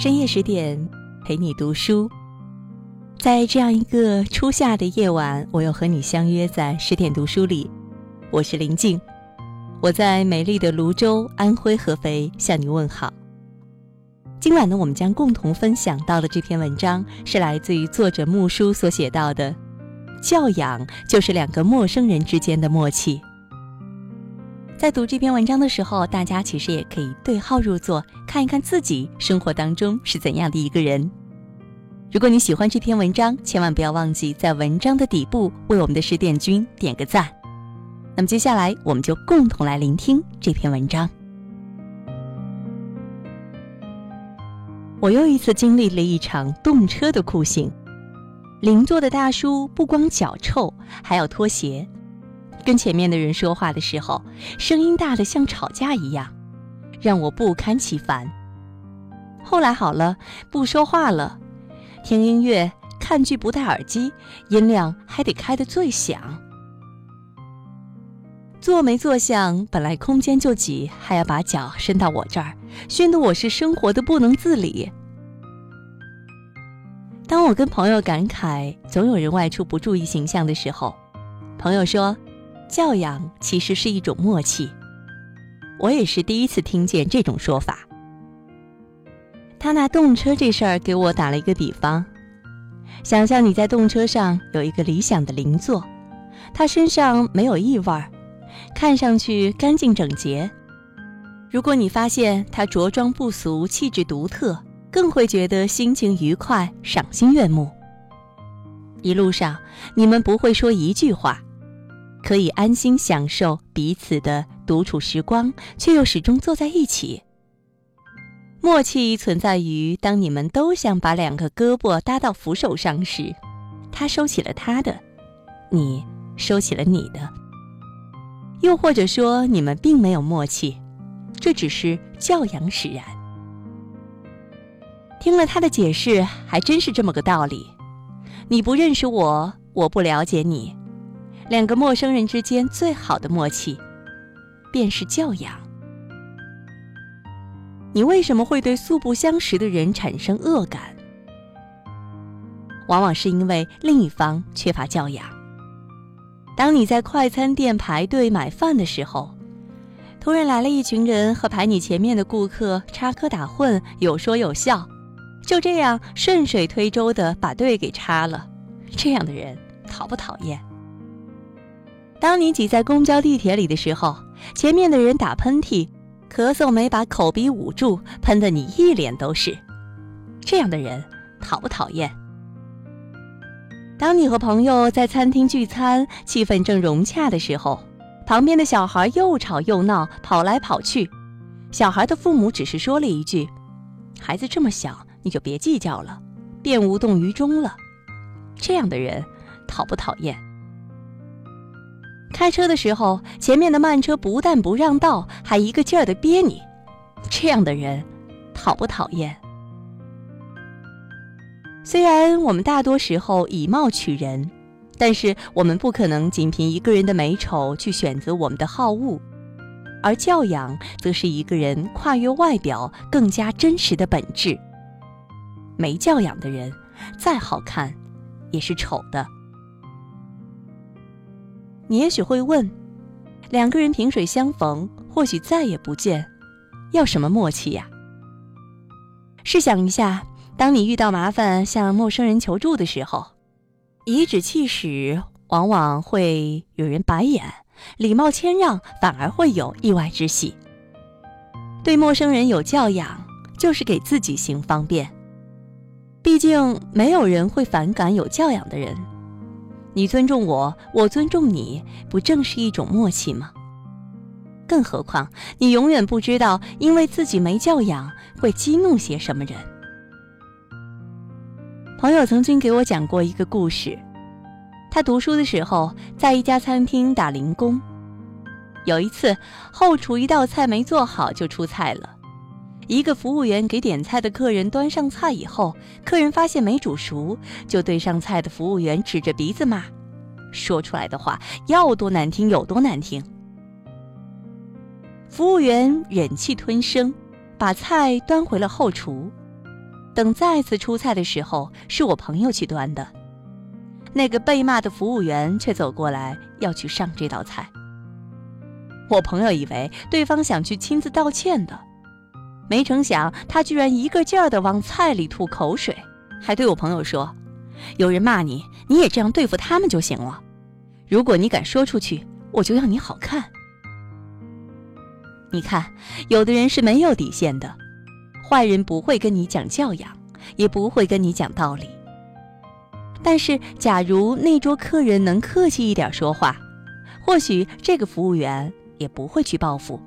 深夜十点，陪你读书。在这样一个初夏的夜晚，我又和你相约在十点读书里。我是林静，我在美丽的泸州，安徽合肥向你问好。今晚呢，我们将共同分享到的这篇文章是来自于作者木叔所写到的：教养就是两个陌生人之间的默契。在读这篇文章的时候，大家其实也可以对号入座，看一看自己生活当中是怎样的一个人。如果你喜欢这篇文章，千万不要忘记在文章的底部为我们的十点君点个赞。那么接下来，我们就共同来聆听这篇文章。我又一次经历了一场动车的酷刑，邻座的大叔不光脚臭，还要脱鞋。跟前面的人说话的时候，声音大的像吵架一样，让我不堪其烦。后来好了，不说话了，听音乐、看剧不戴耳机，音量还得开得最响。坐没坐相，本来空间就挤，还要把脚伸到我这儿，熏得我是生活的不能自理。当我跟朋友感慨总有人外出不注意形象的时候，朋友说。教养其实是一种默契，我也是第一次听见这种说法。他拿动车这事儿给我打了一个比方：想象你在动车上有一个理想的邻座，他身上没有异味儿，看上去干净整洁。如果你发现他着装不俗、气质独特，更会觉得心情愉快、赏心悦目。一路上你们不会说一句话。可以安心享受彼此的独处时光，却又始终坐在一起。默契存在于当你们都想把两个胳膊搭到扶手上时，他收起了他的，你收起了你的。又或者说，你们并没有默契，这只是教养使然。听了他的解释，还真是这么个道理。你不认识我，我不了解你。两个陌生人之间最好的默契，便是教养。你为什么会对素不相识的人产生恶感？往往是因为另一方缺乏教养。当你在快餐店排队买饭的时候，突然来了一群人和排你前面的顾客插科打诨，有说有笑，就这样顺水推舟的把队给插了。这样的人讨不讨厌？当你挤在公交、地铁里的时候，前面的人打喷嚏、咳嗽没把口鼻捂住，喷得你一脸都是，这样的人讨不讨厌？当你和朋友在餐厅聚餐，气氛正融洽的时候，旁边的小孩又吵又闹，跑来跑去，小孩的父母只是说了一句：“孩子这么小，你就别计较了，便无动于衷了。”这样的人讨不讨厌？开车的时候，前面的慢车不但不让道，还一个劲儿的憋你，这样的人讨不讨厌？虽然我们大多时候以貌取人，但是我们不可能仅凭一个人的美丑去选择我们的好恶，而教养则是一个人跨越外表更加真实的本质。没教养的人，再好看，也是丑的。你也许会问：两个人萍水相逢，或许再也不见，要什么默契呀？试想一下，当你遇到麻烦向陌生人求助的时候，颐指气使往往会有人白眼，礼貌谦让反而会有意外之喜。对陌生人有教养，就是给自己行方便。毕竟没有人会反感有教养的人。你尊重我，我尊重你，不正是一种默契吗？更何况，你永远不知道，因为自己没教养，会激怒些什么人。朋友曾经给我讲过一个故事，他读书的时候在一家餐厅打零工，有一次后厨一道菜没做好就出菜了，一个服务员给点菜的客人端上菜以后，客人发现没煮熟，就对上菜的服务员指着鼻子骂。说出来的话要多难听有多难听。服务员忍气吞声，把菜端回了后厨。等再次出菜的时候，是我朋友去端的。那个被骂的服务员却走过来要去上这道菜。我朋友以为对方想去亲自道歉的，没成想他居然一个劲儿的往菜里吐口水，还对我朋友说：“有人骂你，你也这样对付他们就行了。如果你敢说出去，我就要你好看。”你看，有的人是没有底线的，坏人不会跟你讲教养，也不会跟你讲道理。但是，假如那桌客人能客气一点说话，或许这个服务员也不会去报复。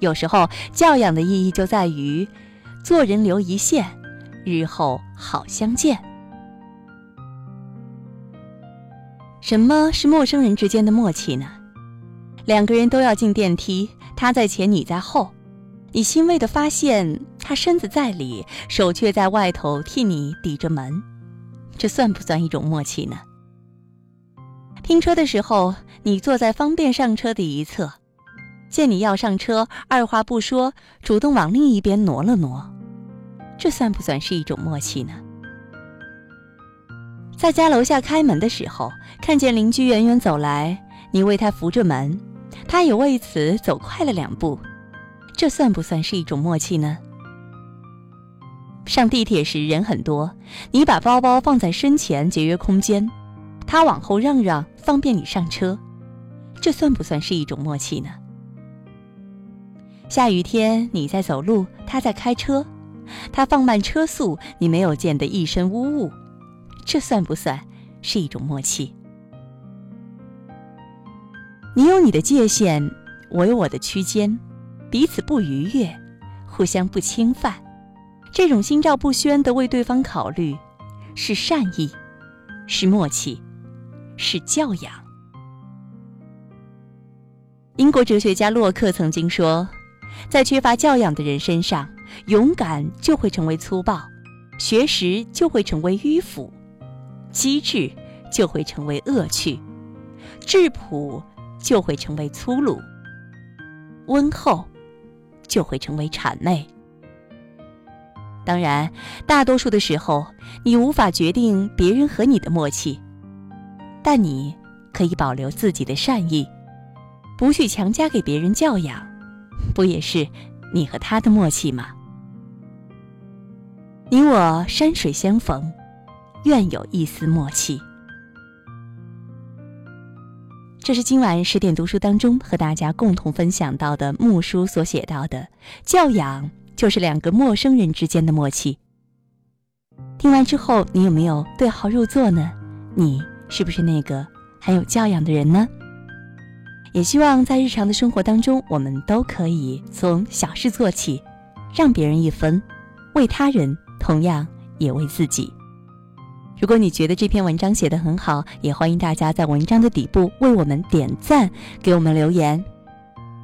有时候，教养的意义就在于，做人留一线，日后好相见。什么是陌生人之间的默契呢？两个人都要进电梯，他在前，你在后，你欣慰地发现他身子在里，手却在外头替你抵着门，这算不算一种默契呢？拼车的时候，你坐在方便上车的一侧，见你要上车，二话不说，主动往另一边挪了挪，这算不算是一种默契呢？在家楼下开门的时候，看见邻居远远走来，你为他扶着门。他也为此走快了两步，这算不算是一种默契呢？上地铁时人很多，你把包包放在身前节约空间，他往后让让方便你上车，这算不算是一种默契呢？下雨天你在走路，他在开车，他放慢车速，你没有溅得一身污物，这算不算是一种默契？你有你的界限，我有我的区间，彼此不逾越，互相不侵犯，这种心照不宣的为对方考虑，是善意，是默契，是教养。英国哲学家洛克曾经说，在缺乏教养的人身上，勇敢就会成为粗暴，学识就会成为迂腐，机智就会成为恶趣，质朴。就会成为粗鲁，温厚就会成为谄媚。当然，大多数的时候，你无法决定别人和你的默契，但你可以保留自己的善意，不去强加给别人教养，不也是你和他的默契吗？你我山水相逢，愿有一丝默契。这是今晚十点读书当中和大家共同分享到的木书所写到的教养，就是两个陌生人之间的默契。听完之后，你有没有对号入座呢？你是不是那个很有教养的人呢？也希望在日常的生活当中，我们都可以从小事做起，让别人一分，为他人，同样也为自己。如果你觉得这篇文章写得很好，也欢迎大家在文章的底部为我们点赞，给我们留言。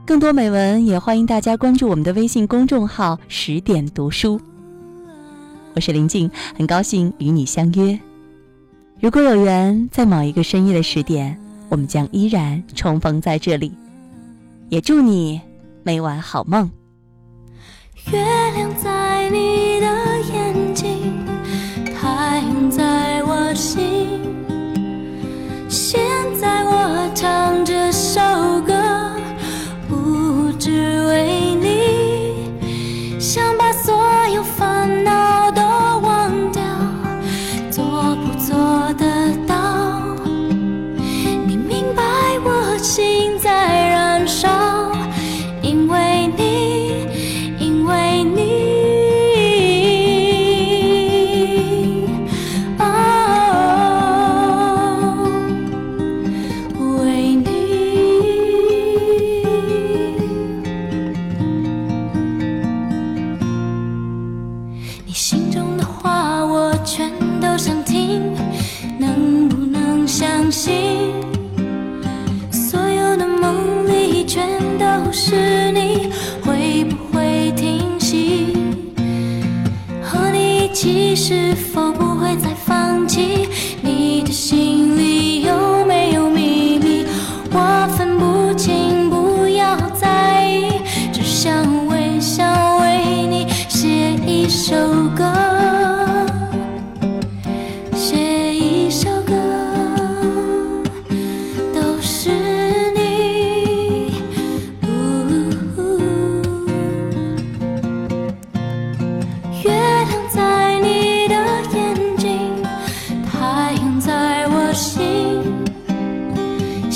更多美文也欢迎大家关注我们的微信公众号“十点读书”。我是林静，很高兴与你相约。如果有缘，在某一个深夜的十点，我们将依然重逢在这里。也祝你每晚好梦。月亮在你的眼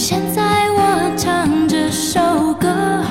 现在我唱这首歌。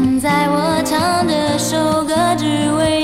现在我唱这首歌只为